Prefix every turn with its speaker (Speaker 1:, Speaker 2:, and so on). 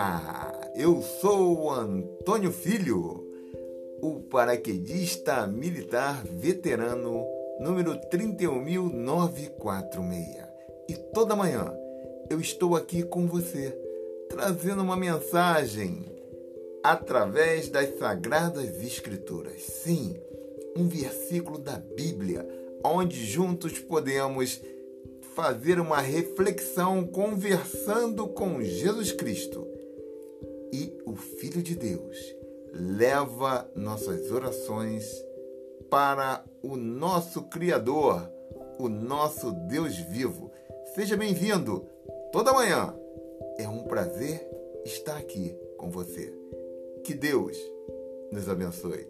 Speaker 1: dia! Eu sou Antônio Filho, o paraquedista militar veterano número 31946. E toda manhã eu estou aqui com você, trazendo uma mensagem através das Sagradas Escrituras. Sim, um versículo da Bíblia, onde juntos podemos fazer uma reflexão conversando com Jesus Cristo. E o Filho de Deus leva nossas orações para o nosso Criador, o nosso Deus vivo. Seja bem-vindo toda manhã. É um prazer estar aqui com você. Que Deus nos abençoe.